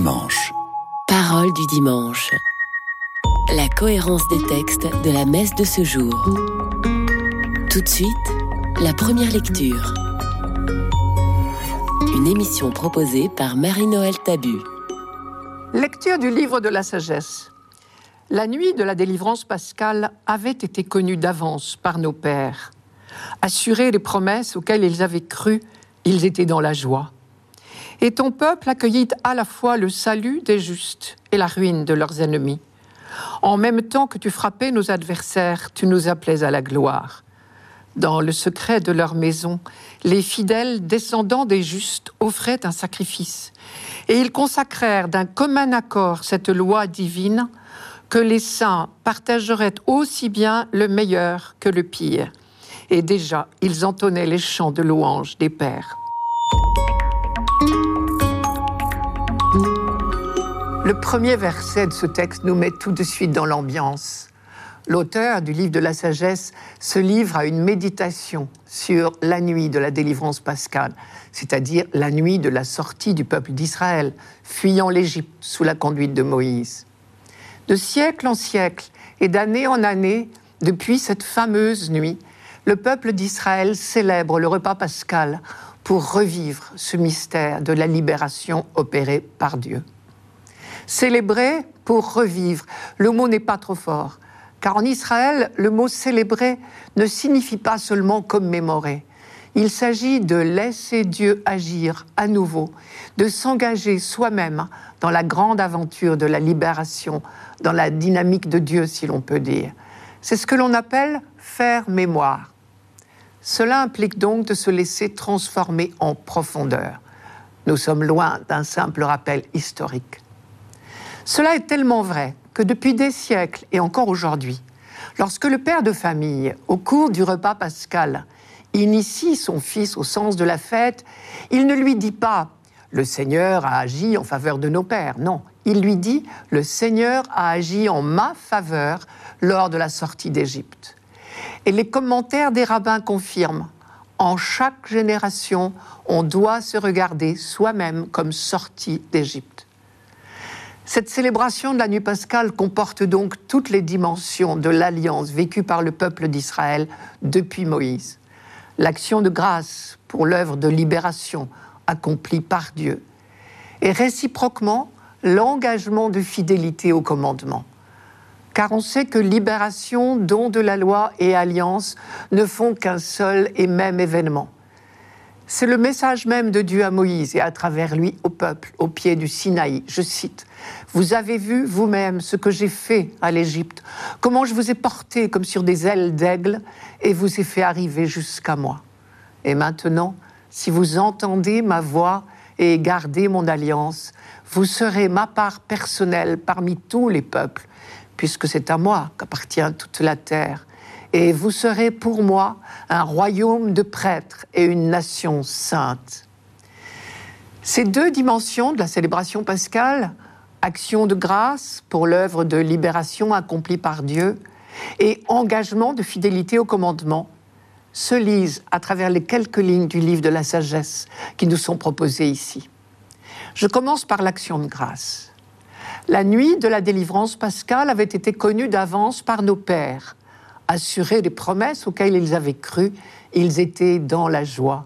dimanche. Parole du dimanche. La cohérence des textes de la messe de ce jour. Tout de suite, la première lecture. Une émission proposée par Marie-Noël Tabu. Lecture du livre de la sagesse. La nuit de la délivrance pascale avait été connue d'avance par nos pères. Assurés des promesses auxquelles ils avaient cru, ils étaient dans la joie. Et ton peuple accueillit à la fois le salut des justes et la ruine de leurs ennemis. En même temps que tu frappais nos adversaires, tu nous appelais à la gloire. Dans le secret de leur maison, les fidèles descendants des justes offraient un sacrifice, et ils consacrèrent d'un commun accord cette loi divine que les saints partageraient aussi bien le meilleur que le pire. Et déjà, ils entonnaient les chants de louange des pères. Le premier verset de ce texte nous met tout de suite dans l'ambiance. L'auteur du livre de la sagesse se livre à une méditation sur la nuit de la délivrance pascale, c'est-à-dire la nuit de la sortie du peuple d'Israël, fuyant l'Égypte sous la conduite de Moïse. De siècle en siècle et d'année en année, depuis cette fameuse nuit, le peuple d'Israël célèbre le repas pascal pour revivre ce mystère de la libération opérée par Dieu. Célébrer pour revivre, le mot n'est pas trop fort, car en Israël, le mot célébrer ne signifie pas seulement commémorer. Il s'agit de laisser Dieu agir à nouveau, de s'engager soi-même dans la grande aventure de la libération, dans la dynamique de Dieu, si l'on peut dire. C'est ce que l'on appelle faire mémoire. Cela implique donc de se laisser transformer en profondeur. Nous sommes loin d'un simple rappel historique. Cela est tellement vrai que depuis des siècles et encore aujourd'hui, lorsque le père de famille, au cours du repas pascal, initie son fils au sens de la fête, il ne lui dit pas le Seigneur a agi en faveur de nos pères. Non, il lui dit le Seigneur a agi en ma faveur lors de la sortie d'Égypte. Et les commentaires des rabbins confirment en chaque génération, on doit se regarder soi-même comme sorti d'Égypte. Cette célébration de la nuit pascale comporte donc toutes les dimensions de l'alliance vécue par le peuple d'Israël depuis Moïse. L'action de grâce pour l'œuvre de libération accomplie par Dieu. Et réciproquement, l'engagement de fidélité au commandement. Car on sait que libération, don de la loi et alliance ne font qu'un seul et même événement. C'est le message même de Dieu à Moïse et à travers lui au peuple, au pied du Sinaï. Je cite, Vous avez vu vous-même ce que j'ai fait à l'Égypte, comment je vous ai porté comme sur des ailes d'aigle et vous ai fait arriver jusqu'à moi. Et maintenant, si vous entendez ma voix et gardez mon alliance, vous serez ma part personnelle parmi tous les peuples, puisque c'est à moi qu'appartient toute la terre et vous serez pour moi un royaume de prêtres et une nation sainte. Ces deux dimensions de la célébration pascale, action de grâce pour l'œuvre de libération accomplie par Dieu et engagement de fidélité au commandement, se lisent à travers les quelques lignes du livre de la sagesse qui nous sont proposées ici. Je commence par l'action de grâce. La nuit de la délivrance pascale avait été connue d'avance par nos pères assurés des promesses auxquelles ils avaient cru, ils étaient dans la joie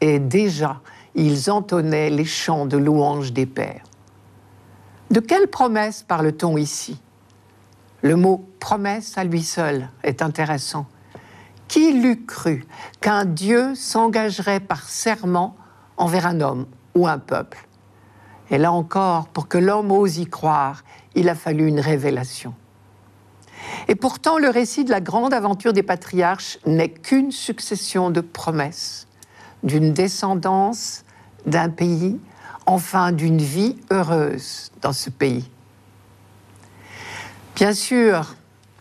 et déjà ils entonnaient les chants de louange des pères. De quelle promesse parle-t-on ici? Le mot promesse à lui seul est intéressant. Qui l'eût cru qu'un Dieu s'engagerait par serment envers un homme ou un peuple? Et là encore, pour que l'homme ose y croire, il a fallu une révélation. Et pourtant, le récit de la grande aventure des patriarches n'est qu'une succession de promesses, d'une descendance, d'un pays, enfin d'une vie heureuse dans ce pays. Bien sûr,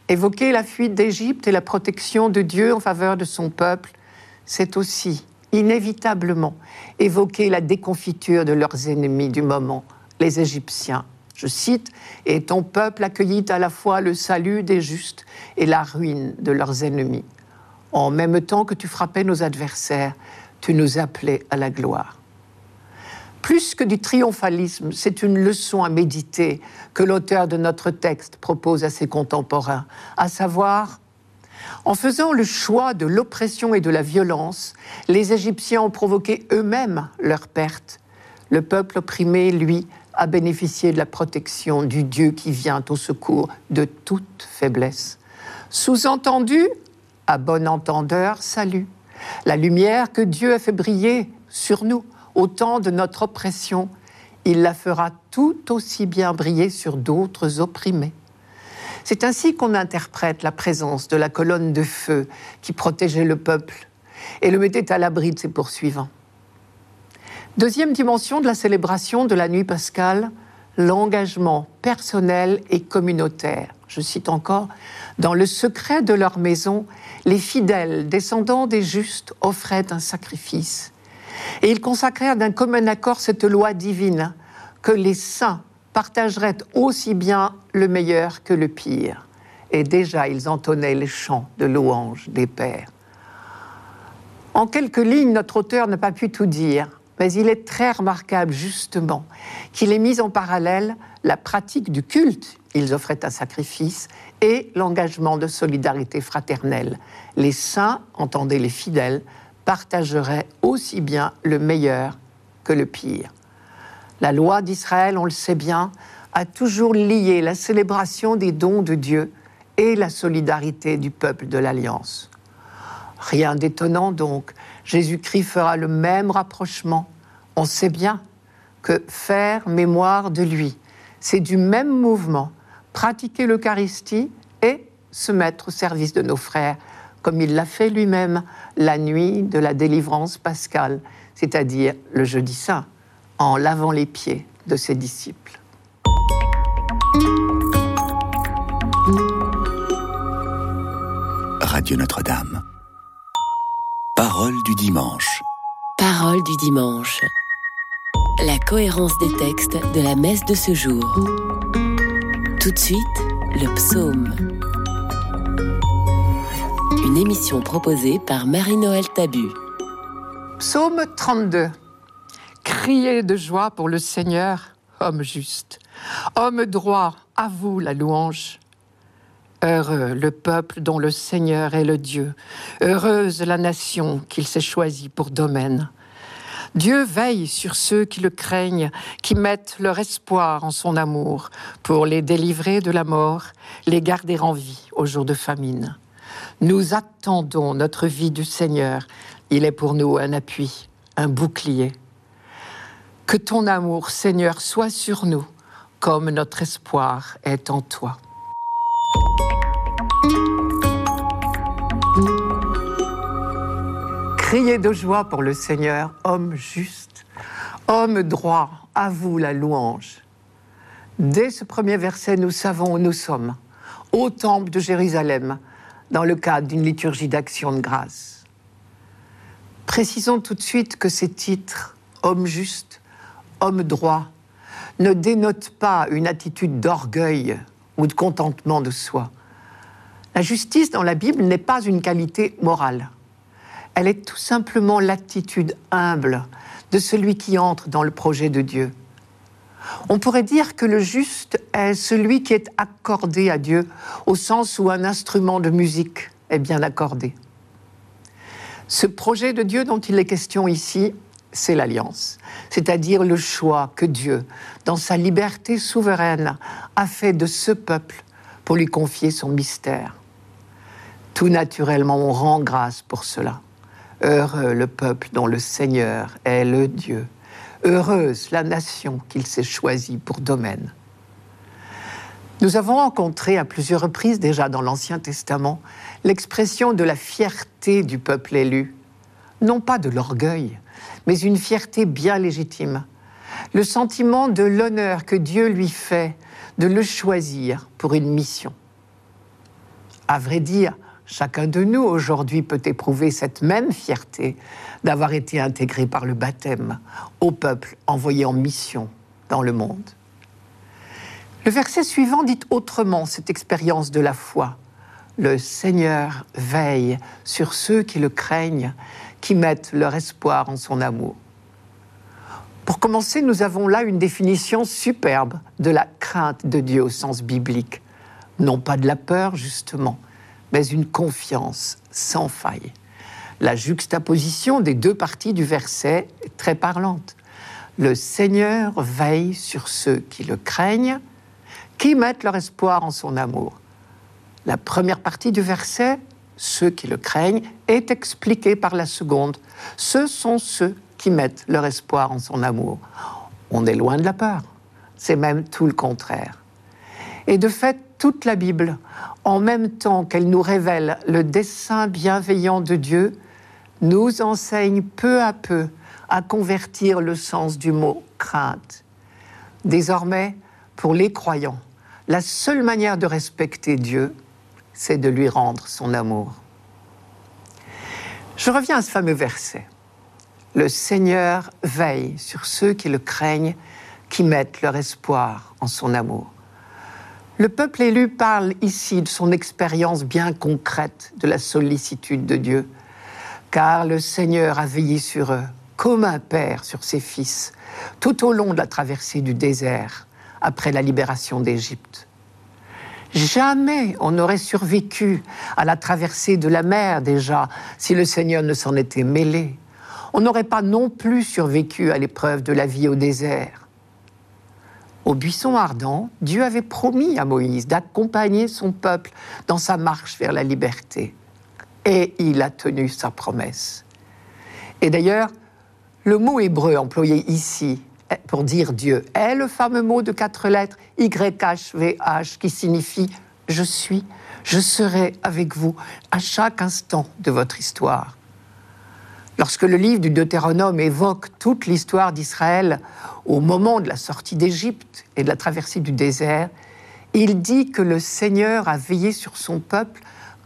évoquer la fuite d'Égypte et la protection de Dieu en faveur de son peuple, c'est aussi inévitablement évoquer la déconfiture de leurs ennemis du moment, les Égyptiens je cite, Et ton peuple accueillit à la fois le salut des justes et la ruine de leurs ennemis. En même temps que tu frappais nos adversaires, tu nous appelais à la gloire. Plus que du triomphalisme, c'est une leçon à méditer que l'auteur de notre texte propose à ses contemporains, à savoir, en faisant le choix de l'oppression et de la violence, les Égyptiens ont provoqué eux-mêmes leur perte. Le peuple opprimé, lui, a bénéficié de la protection du Dieu qui vient au secours de toute faiblesse. Sous-entendu, à bon entendeur, salut. La lumière que Dieu a fait briller sur nous au temps de notre oppression, il la fera tout aussi bien briller sur d'autres opprimés. C'est ainsi qu'on interprète la présence de la colonne de feu qui protégeait le peuple et le mettait à l'abri de ses poursuivants. Deuxième dimension de la célébration de la nuit pascale, l'engagement personnel et communautaire. Je cite encore, dans le secret de leur maison, les fidèles descendants des justes offraient un sacrifice. Et ils consacrèrent d'un commun accord cette loi divine, que les saints partageraient aussi bien le meilleur que le pire. Et déjà, ils entonnaient les chants de louange des pères. En quelques lignes, notre auteur n'a pas pu tout dire, mais il est très remarquable justement qu'il ait mis en parallèle la pratique du culte, ils offraient un sacrifice, et l'engagement de solidarité fraternelle. Les saints, entendez les fidèles, partageraient aussi bien le meilleur que le pire. La loi d'Israël, on le sait bien, a toujours lié la célébration des dons de Dieu et la solidarité du peuple de l'Alliance. Rien d'étonnant donc, Jésus-Christ fera le même rapprochement. On sait bien que faire mémoire de lui, c'est du même mouvement, pratiquer l'Eucharistie et se mettre au service de nos frères comme il l'a fait lui-même la nuit de la délivrance pascale, c'est-à-dire le jeudi saint, en lavant les pieds de ses disciples. Radio Notre-Dame. Parole du dimanche. Parole du dimanche. La cohérence des textes de la messe de ce jour. Tout de suite, le psaume émission proposée par Marie-Noël Tabu. Psaume 32. Criez de joie pour le Seigneur, homme juste. Homme droit, à vous la louange. Heureux le peuple dont le Seigneur est le Dieu. Heureuse la nation qu'il s'est choisie pour domaine. Dieu veille sur ceux qui le craignent, qui mettent leur espoir en son amour, pour les délivrer de la mort, les garder en vie au jour de famine. Nous attendons notre vie du Seigneur. Il est pour nous un appui, un bouclier. Que ton amour, Seigneur, soit sur nous, comme notre espoir est en toi. Criez de joie pour le Seigneur, homme juste, homme droit, à vous la louange. Dès ce premier verset, nous savons où nous sommes, au temple de Jérusalem, dans le cadre d'une liturgie d'action de grâce. Précisons tout de suite que ces titres, homme juste, homme droit, ne dénotent pas une attitude d'orgueil ou de contentement de soi. La justice dans la Bible n'est pas une qualité morale. Elle est tout simplement l'attitude humble de celui qui entre dans le projet de Dieu. On pourrait dire que le juste est celui qui est accordé à Dieu au sens où un instrument de musique est bien accordé. Ce projet de Dieu dont il est question ici, c'est l'alliance, c'est-à-dire le choix que Dieu, dans sa liberté souveraine, a fait de ce peuple pour lui confier son mystère. Tout naturellement, on rend grâce pour cela. Heureux le peuple dont le Seigneur est le Dieu Heureuse la nation qu'il s'est choisie pour domaine. Nous avons rencontré à plusieurs reprises déjà dans l'Ancien Testament l'expression de la fierté du peuple élu, non pas de l'orgueil, mais une fierté bien légitime, le sentiment de l'honneur que Dieu lui fait de le choisir pour une mission. À vrai dire, chacun de nous aujourd'hui peut éprouver cette même fierté d'avoir été intégré par le baptême au peuple envoyé en mission dans le monde. Le verset suivant dit autrement cette expérience de la foi. Le Seigneur veille sur ceux qui le craignent, qui mettent leur espoir en son amour. Pour commencer, nous avons là une définition superbe de la crainte de Dieu au sens biblique. Non pas de la peur, justement, mais une confiance sans faille. La juxtaposition des deux parties du verset est très parlante. Le Seigneur veille sur ceux qui le craignent, qui mettent leur espoir en son amour. La première partie du verset, ceux qui le craignent, est expliquée par la seconde. Ce sont ceux qui mettent leur espoir en son amour. On est loin de la peur. C'est même tout le contraire. Et de fait, toute la Bible, en même temps qu'elle nous révèle le dessein bienveillant de Dieu, nous enseigne peu à peu à convertir le sens du mot crainte. Désormais, pour les croyants, la seule manière de respecter Dieu, c'est de lui rendre son amour. Je reviens à ce fameux verset. Le Seigneur veille sur ceux qui le craignent, qui mettent leur espoir en son amour. Le peuple élu parle ici de son expérience bien concrète de la sollicitude de Dieu, car le Seigneur a veillé sur eux comme un père sur ses fils tout au long de la traversée du désert après la libération d'Égypte. Jamais on n'aurait survécu à la traversée de la mer déjà si le Seigneur ne s'en était mêlé. On n'aurait pas non plus survécu à l'épreuve de la vie au désert. Au buisson ardent, Dieu avait promis à Moïse d'accompagner son peuple dans sa marche vers la liberté. Et il a tenu sa promesse. Et d'ailleurs, le mot hébreu employé ici pour dire Dieu est le fameux mot de quatre lettres YHVH qui signifie je suis, je serai avec vous à chaque instant de votre histoire. Lorsque le livre du Deutéronome évoque toute l'histoire d'Israël au moment de la sortie d'Égypte et de la traversée du désert, il dit que le Seigneur a veillé sur son peuple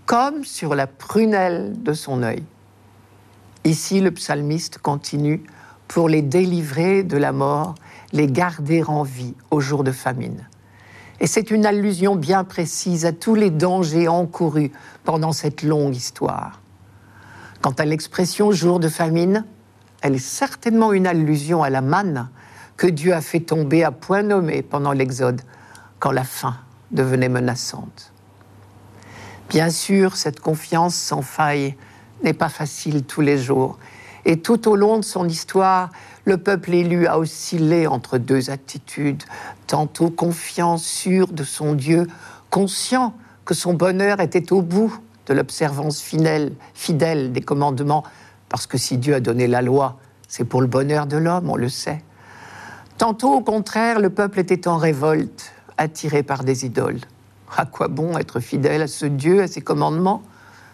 comme sur la prunelle de son œil. Ici, le psalmiste continue pour les délivrer de la mort, les garder en vie au jour de famine. Et c'est une allusion bien précise à tous les dangers encourus pendant cette longue histoire. Quant à l'expression jour de famine, elle est certainement une allusion à la manne que Dieu a fait tomber à point nommé pendant l'Exode, quand la faim devenait menaçante. Bien sûr, cette confiance sans faille n'est pas facile tous les jours, et tout au long de son histoire, le peuple élu a oscillé entre deux attitudes, tantôt confiant, sûr de son Dieu, conscient que son bonheur était au bout de l'observance fidèle, fidèle des commandements, parce que si Dieu a donné la loi, c'est pour le bonheur de l'homme, on le sait. Tantôt, au contraire, le peuple était en révolte, attiré par des idoles. À quoi bon être fidèle à ce Dieu, à ses commandements?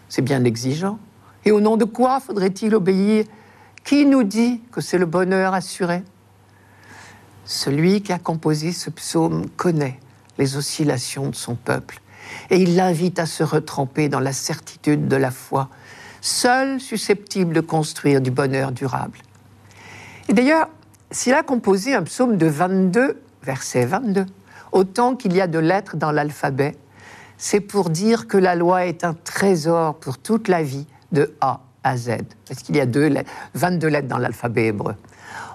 C'est bien exigeant. Et au nom de quoi faudrait-il obéir? Qui nous dit que c'est le bonheur assuré? Celui qui a composé ce psaume connaît les oscillations de son peuple et il l'invite à se retremper dans la certitude de la foi, seul susceptible de construire du bonheur durable. Et d'ailleurs, s'il a composé un psaume de 22, verset 22, autant qu'il y a de lettres dans l'alphabet, c'est pour dire que la loi est un trésor pour toute la vie de A à Z, parce qu'il y a deux 22 lettres dans l'alphabet hébreu?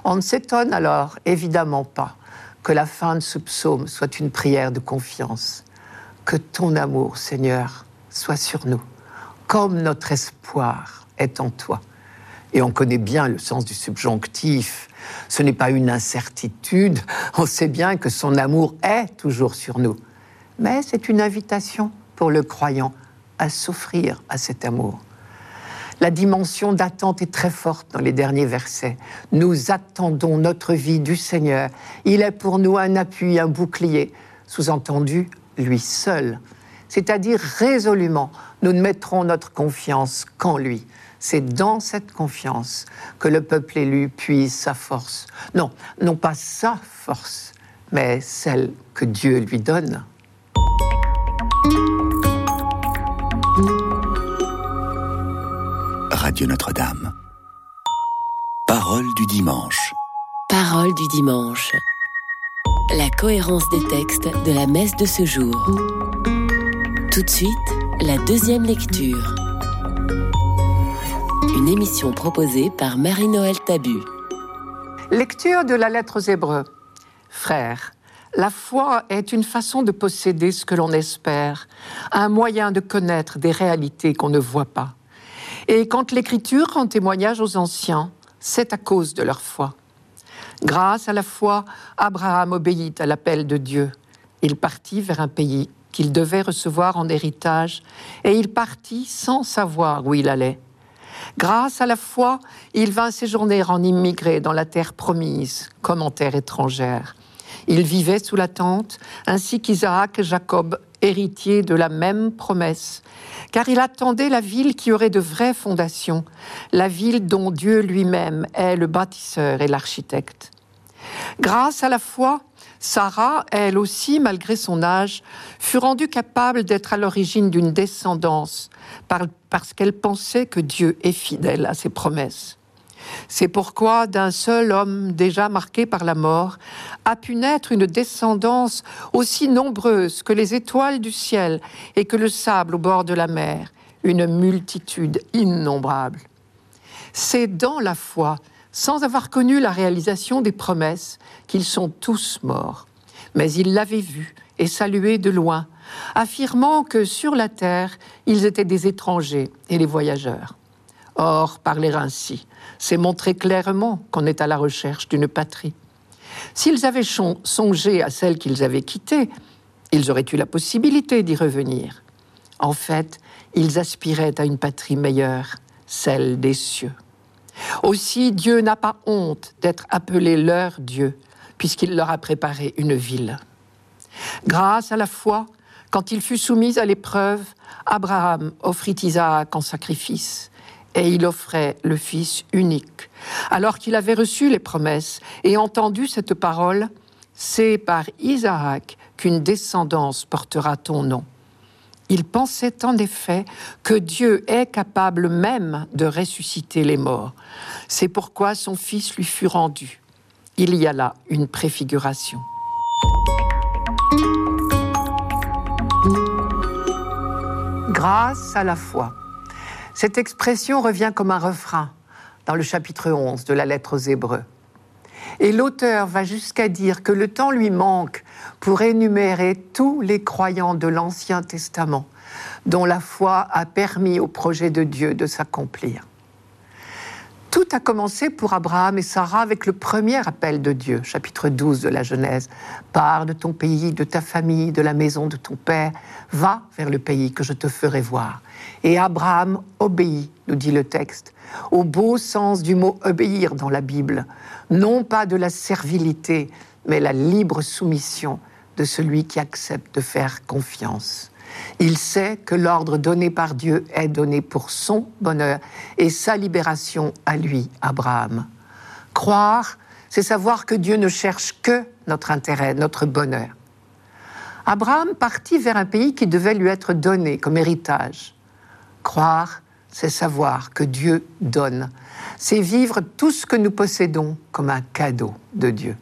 On ne s'étonne alors évidemment pas que la fin de ce psaume soit une prière de confiance que ton amour, Seigneur, soit sur nous, comme notre espoir est en toi. Et on connaît bien le sens du subjonctif. Ce n'est pas une incertitude, on sait bien que son amour est toujours sur nous. Mais c'est une invitation pour le croyant à s'offrir à cet amour. La dimension d'attente est très forte dans les derniers versets. Nous attendons notre vie du Seigneur. Il est pour nous un appui, un bouclier. Sous-entendu, lui seul. C'est-à-dire résolument, nous ne mettrons notre confiance qu'en lui. C'est dans cette confiance que le peuple élu puise sa force. Non, non pas sa force, mais celle que Dieu lui donne. Radio Notre-Dame. Parole du dimanche. Parole du dimanche la cohérence des textes de la messe de ce jour. Tout de suite, la deuxième lecture. Une émission proposée par Marie-Noël Tabu. Lecture de la lettre aux Hébreux. Frères, la foi est une façon de posséder ce que l'on espère, un moyen de connaître des réalités qu'on ne voit pas. Et quand l'Écriture rend témoignage aux anciens, c'est à cause de leur foi. Grâce à la foi, Abraham obéit à l'appel de Dieu. Il partit vers un pays qu'il devait recevoir en héritage, et il partit sans savoir où il allait. Grâce à la foi, il vint séjourner en immigré dans la terre promise, comme en terre étrangère. Il vivait sous la tente, ainsi qu'Isaac et Jacob, héritiers de la même promesse, car il attendait la ville qui aurait de vraies fondations, la ville dont Dieu lui-même est le bâtisseur et l'architecte. Grâce à la foi, Sarah, elle aussi, malgré son âge, fut rendue capable d'être à l'origine d'une descendance parce qu'elle pensait que Dieu est fidèle à ses promesses. C'est pourquoi d'un seul homme déjà marqué par la mort a pu naître une descendance aussi nombreuse que les étoiles du ciel et que le sable au bord de la mer, une multitude innombrable. C'est dans la foi sans avoir connu la réalisation des promesses, qu'ils sont tous morts. Mais ils l'avaient vu et salué de loin, affirmant que sur la terre, ils étaient des étrangers et des voyageurs. Or, parler ainsi, c'est montrer clairement qu'on est à la recherche d'une patrie. S'ils avaient songé à celle qu'ils avaient quittée, ils auraient eu la possibilité d'y revenir. En fait, ils aspiraient à une patrie meilleure, celle des cieux. Aussi, Dieu n'a pas honte d'être appelé leur Dieu, puisqu'il leur a préparé une ville. Grâce à la foi, quand il fut soumis à l'épreuve, Abraham offrit Isaac en sacrifice, et il offrait le Fils unique. Alors qu'il avait reçu les promesses et entendu cette parole, c'est par Isaac qu'une descendance portera ton nom. Il pensait en effet que Dieu est capable même de ressusciter les morts. C'est pourquoi son Fils lui fut rendu. Il y a là une préfiguration. Grâce à la foi. Cette expression revient comme un refrain dans le chapitre 11 de la lettre aux Hébreux. Et l'auteur va jusqu'à dire que le temps lui manque pour énumérer tous les croyants de l'Ancien Testament dont la foi a permis au projet de Dieu de s'accomplir. Tout a commencé pour Abraham et Sarah avec le premier appel de Dieu, chapitre 12 de la Genèse. Pars de ton pays, de ta famille, de la maison de ton père, va vers le pays que je te ferai voir. Et Abraham obéit, nous dit le texte, au beau sens du mot obéir dans la Bible, non pas de la servilité, mais la libre soumission de celui qui accepte de faire confiance. Il sait que l'ordre donné par Dieu est donné pour son bonheur et sa libération à lui, Abraham. Croire, c'est savoir que Dieu ne cherche que notre intérêt, notre bonheur. Abraham partit vers un pays qui devait lui être donné comme héritage. Croire, c'est savoir que Dieu donne. C'est vivre tout ce que nous possédons comme un cadeau de Dieu.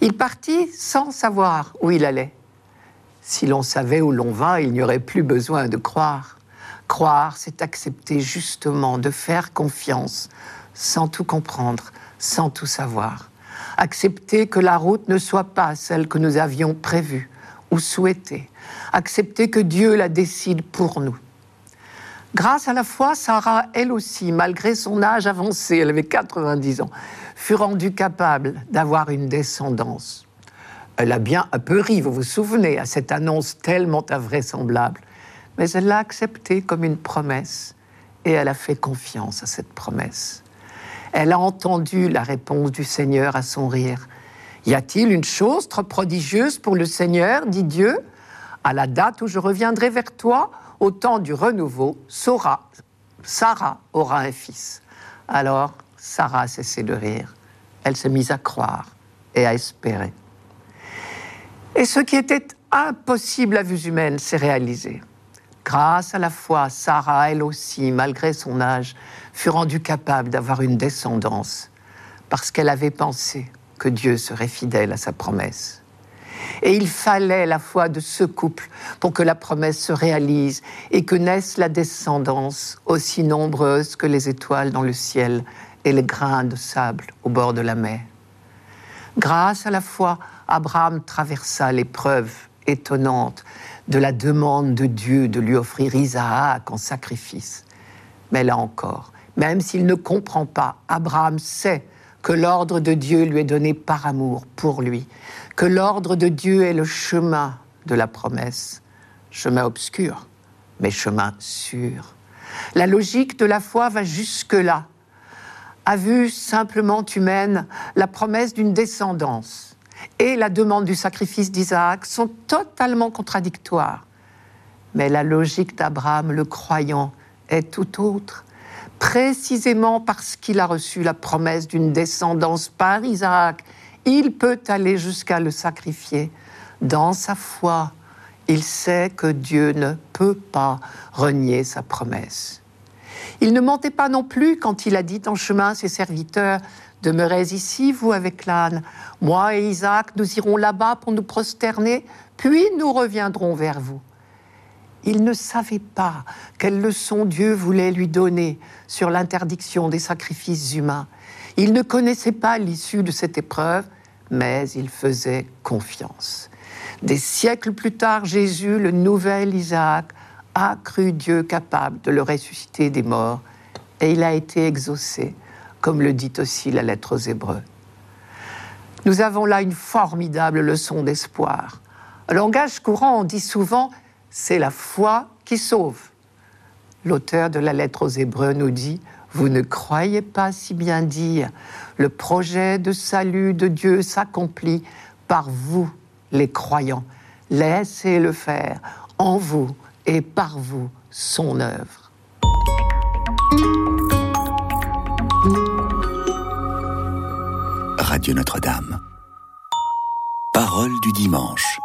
Il partit sans savoir où il allait. Si l'on savait où l'on va, il n'y aurait plus besoin de croire. Croire, c'est accepter justement de faire confiance sans tout comprendre, sans tout savoir. Accepter que la route ne soit pas celle que nous avions prévue ou souhaitée. Accepter que Dieu la décide pour nous. Grâce à la foi, Sarah, elle aussi, malgré son âge avancé, elle avait 90 ans, fut rendue capable d'avoir une descendance. Elle a bien un peu ri, vous vous souvenez, à cette annonce tellement invraisemblable. Mais elle l'a acceptée comme une promesse et elle a fait confiance à cette promesse. Elle a entendu la réponse du Seigneur à son rire. Y a-t-il une chose trop prodigieuse pour le Seigneur dit Dieu? À la date où je reviendrai vers toi, au temps du renouveau, Sarah, aura un fils. Alors, Sarah a cessé de rire. Elle s'est mise à croire et à espérer. Et ce qui était impossible à vue humaine s'est réalisé. Grâce à la foi, Sarah, elle aussi, malgré son âge, fut rendue capable d'avoir une descendance, parce qu'elle avait pensé que Dieu serait fidèle à sa promesse. Et il fallait la foi de ce couple pour que la promesse se réalise et que naisse la descendance aussi nombreuse que les étoiles dans le ciel et les grains de sable au bord de la mer. Grâce à la foi, Abraham traversa l'épreuve étonnante de la demande de Dieu de lui offrir Isaac en sacrifice. Mais là encore, même s'il ne comprend pas, Abraham sait que l'ordre de Dieu lui est donné par amour pour lui, que l'ordre de Dieu est le chemin de la promesse, chemin obscur, mais chemin sûr. La logique de la foi va jusque-là. À vue simplement humaine, la promesse d'une descendance et la demande du sacrifice d'Isaac sont totalement contradictoires. Mais la logique d'Abraham, le croyant, est tout autre. Précisément parce qu'il a reçu la promesse d'une descendance par Isaac, il peut aller jusqu'à le sacrifier. Dans sa foi, il sait que Dieu ne peut pas renier sa promesse. Il ne mentait pas non plus quand il a dit en chemin à ses serviteurs Demeurez ici, vous avec l'âne. Moi et Isaac, nous irons là-bas pour nous prosterner, puis nous reviendrons vers vous. Il ne savait pas quelle leçon Dieu voulait lui donner sur l'interdiction des sacrifices humains. Il ne connaissait pas l'issue de cette épreuve, mais il faisait confiance. Des siècles plus tard, Jésus, le nouvel Isaac, a cru Dieu capable de le ressusciter des morts, et il a été exaucé comme le dit aussi la lettre aux Hébreux. Nous avons là une formidable leçon d'espoir. En langage courant, on dit souvent c'est la foi qui sauve. L'auteur de la lettre aux Hébreux nous dit Vous ne croyez pas si bien dire, le projet de salut de Dieu s'accomplit par vous, les croyants. Laissez-le faire en vous et par vous son œuvre. Radio Notre-Dame. Parole du dimanche.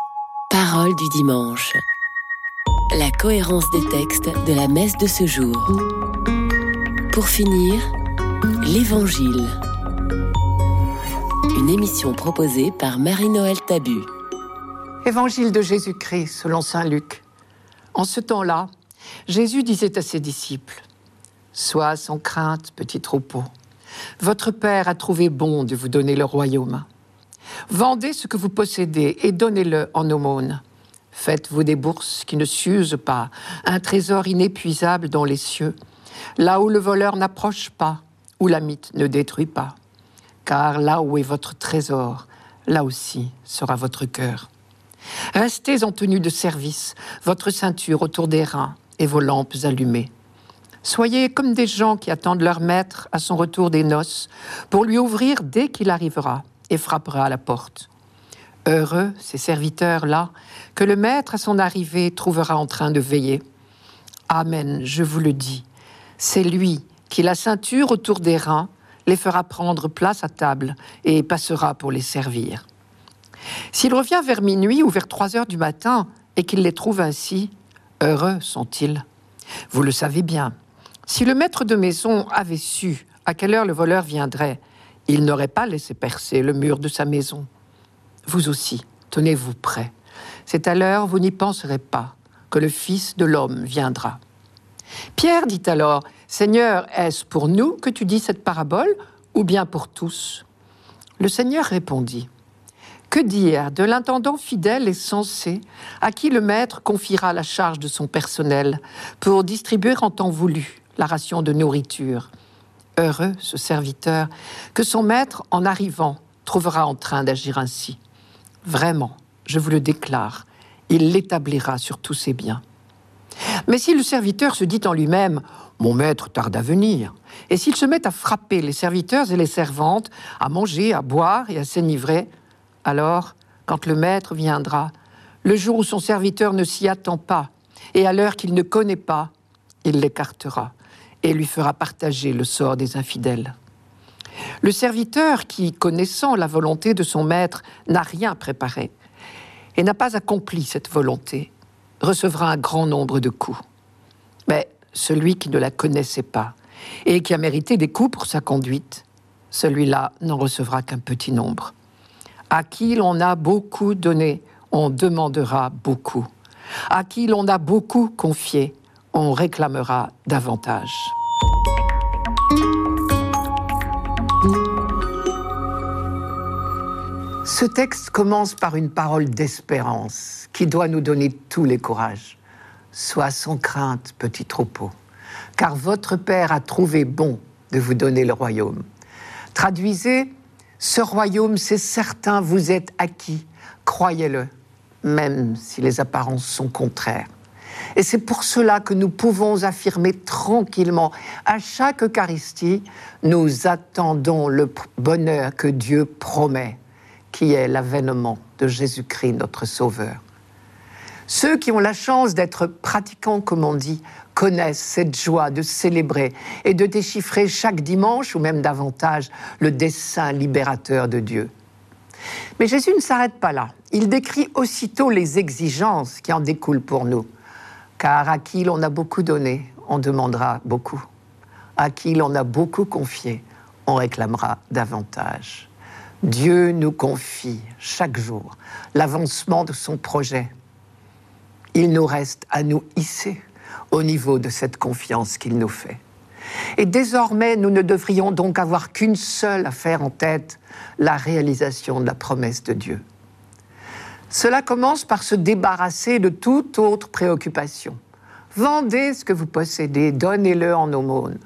Parole du dimanche. La cohérence des textes de la messe de ce jour. Pour finir, l'Évangile. Une émission proposée par Marie-Noël Tabu. Évangile de Jésus-Christ selon Saint Luc. En ce temps-là, Jésus disait à ses disciples Sois sans crainte, petit troupeau. Votre Père a trouvé bon de vous donner le royaume. Vendez ce que vous possédez et donnez-le en aumône. Faites-vous des bourses qui ne s'usent pas, un trésor inépuisable dans les cieux, là où le voleur n'approche pas, où la mythe ne détruit pas. Car là où est votre trésor, là aussi sera votre cœur. Restez en tenue de service, votre ceinture autour des reins et vos lampes allumées. Soyez comme des gens qui attendent leur maître à son retour des noces pour lui ouvrir dès qu'il arrivera et frappera à la porte. Heureux ces serviteurs-là que le maître à son arrivée trouvera en train de veiller. Amen, je vous le dis, c'est lui qui, la ceinture autour des reins, les fera prendre place à table et passera pour les servir. S'il revient vers minuit ou vers trois heures du matin et qu'il les trouve ainsi, heureux sont-ils. Vous le savez bien, si le maître de maison avait su à quelle heure le voleur viendrait, il n'aurait pas laissé percer le mur de sa maison. Vous aussi, tenez-vous prêt. C'est à l'heure, vous n'y penserez pas, que le Fils de l'homme viendra. Pierre dit alors, Seigneur, est-ce pour nous que tu dis cette parabole ou bien pour tous? Le Seigneur répondit, Que dire de l'intendant fidèle et sensé à qui le maître confiera la charge de son personnel pour distribuer en temps voulu la ration de nourriture? Heureux ce serviteur que son maître, en arrivant, trouvera en train d'agir ainsi. Vraiment, je vous le déclare, il l'établira sur tous ses biens. Mais si le serviteur se dit en lui-même Mon maître tarde à venir, et s'il se met à frapper les serviteurs et les servantes, à manger, à boire et à s'enivrer, alors, quand le maître viendra, le jour où son serviteur ne s'y attend pas, et à l'heure qu'il ne connaît pas, il l'écartera et lui fera partager le sort des infidèles. Le serviteur qui, connaissant la volonté de son maître, n'a rien préparé et n'a pas accompli cette volonté, recevra un grand nombre de coups. Mais celui qui ne la connaissait pas et qui a mérité des coups pour sa conduite, celui-là n'en recevra qu'un petit nombre. À qui l'on a beaucoup donné, on demandera beaucoup. À qui l'on a beaucoup confié, on réclamera davantage. Ce texte commence par une parole d'espérance qui doit nous donner tous les courages. Sois sans crainte, petit troupeau, car votre Père a trouvé bon de vous donner le royaume. Traduisez, ce royaume, c'est certain, vous êtes acquis, croyez-le, même si les apparences sont contraires. Et c'est pour cela que nous pouvons affirmer tranquillement, à chaque Eucharistie, nous attendons le bonheur que Dieu promet, qui est l'avènement de Jésus-Christ, notre Sauveur. Ceux qui ont la chance d'être pratiquants, comme on dit, connaissent cette joie de célébrer et de déchiffrer chaque dimanche, ou même davantage, le dessein libérateur de Dieu. Mais Jésus ne s'arrête pas là. Il décrit aussitôt les exigences qui en découlent pour nous. Car à qui l'on a beaucoup donné, on demandera beaucoup. À qui l'on a beaucoup confié, on réclamera davantage. Dieu nous confie chaque jour l'avancement de son projet il nous reste à nous hisser au niveau de cette confiance qu'il nous fait. Et désormais, nous ne devrions donc avoir qu'une seule affaire en tête, la réalisation de la promesse de Dieu. Cela commence par se débarrasser de toute autre préoccupation. Vendez ce que vous possédez, donnez-le en aumône.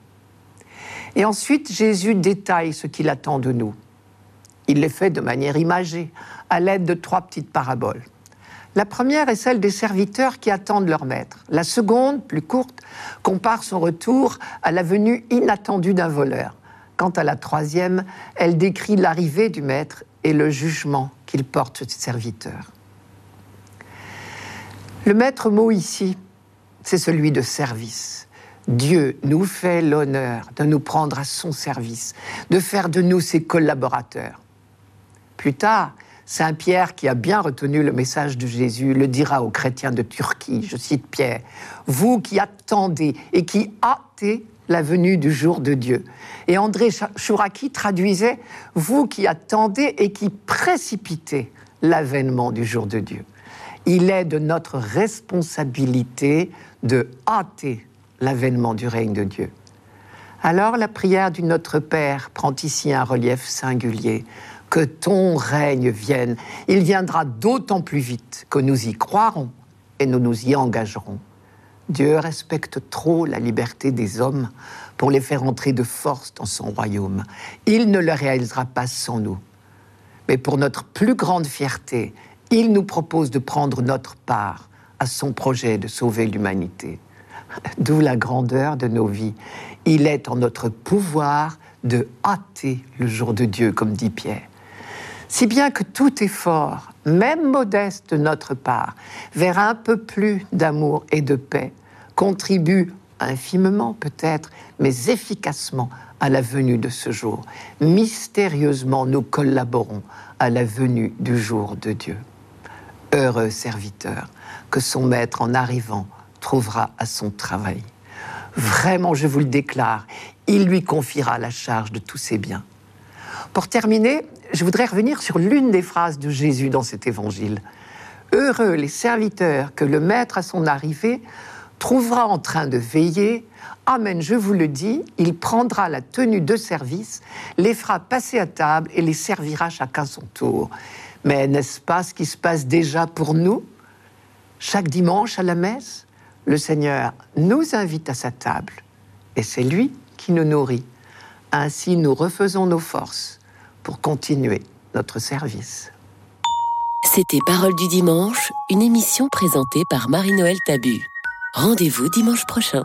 Et ensuite, Jésus détaille ce qu'il attend de nous. Il les fait de manière imagée, à l'aide de trois petites paraboles. La première est celle des serviteurs qui attendent leur maître. La seconde, plus courte, compare son retour à la venue inattendue d'un voleur. Quant à la troisième, elle décrit l'arrivée du maître et le jugement qu'il porte sur ses serviteurs. Le maître mot ici, c'est celui de service. Dieu nous fait l'honneur de nous prendre à son service, de faire de nous ses collaborateurs. Plus tard, Saint Pierre, qui a bien retenu le message de Jésus, le dira aux chrétiens de Turquie, je cite Pierre, Vous qui attendez et qui hâtez la venue du jour de Dieu. Et André Chouraki traduisait Vous qui attendez et qui précipitez l'avènement du jour de Dieu. Il est de notre responsabilité de hâter l'avènement du règne de Dieu. Alors la prière du Notre Père prend ici un relief singulier que ton règne vienne. Il viendra d'autant plus vite que nous y croirons et nous nous y engagerons. Dieu respecte trop la liberté des hommes pour les faire entrer de force dans son royaume. Il ne le réalisera pas sans nous. Mais pour notre plus grande fierté, il nous propose de prendre notre part à son projet de sauver l'humanité. D'où la grandeur de nos vies. Il est en notre pouvoir de hâter le jour de Dieu, comme dit Pierre. Si bien que tout effort, même modeste de notre part, vers un peu plus d'amour et de paix, contribue infimement peut-être, mais efficacement à la venue de ce jour. Mystérieusement, nous collaborons à la venue du jour de Dieu. Heureux serviteur que son maître, en arrivant, trouvera à son travail. Vraiment, je vous le déclare, il lui confiera la charge de tous ses biens. Pour terminer, je voudrais revenir sur l'une des phrases de Jésus dans cet évangile. Heureux les serviteurs que le Maître à son arrivée trouvera en train de veiller. Amen, je vous le dis, il prendra la tenue de service, les fera passer à table et les servira chacun son tour. Mais n'est-ce pas ce qui se passe déjà pour nous? Chaque dimanche à la messe, le Seigneur nous invite à sa table et c'est lui qui nous nourrit. Ainsi, nous refaisons nos forces pour continuer notre service. C'était Parole du dimanche, une émission présentée par Marie-Noël Tabu. Rendez-vous dimanche prochain.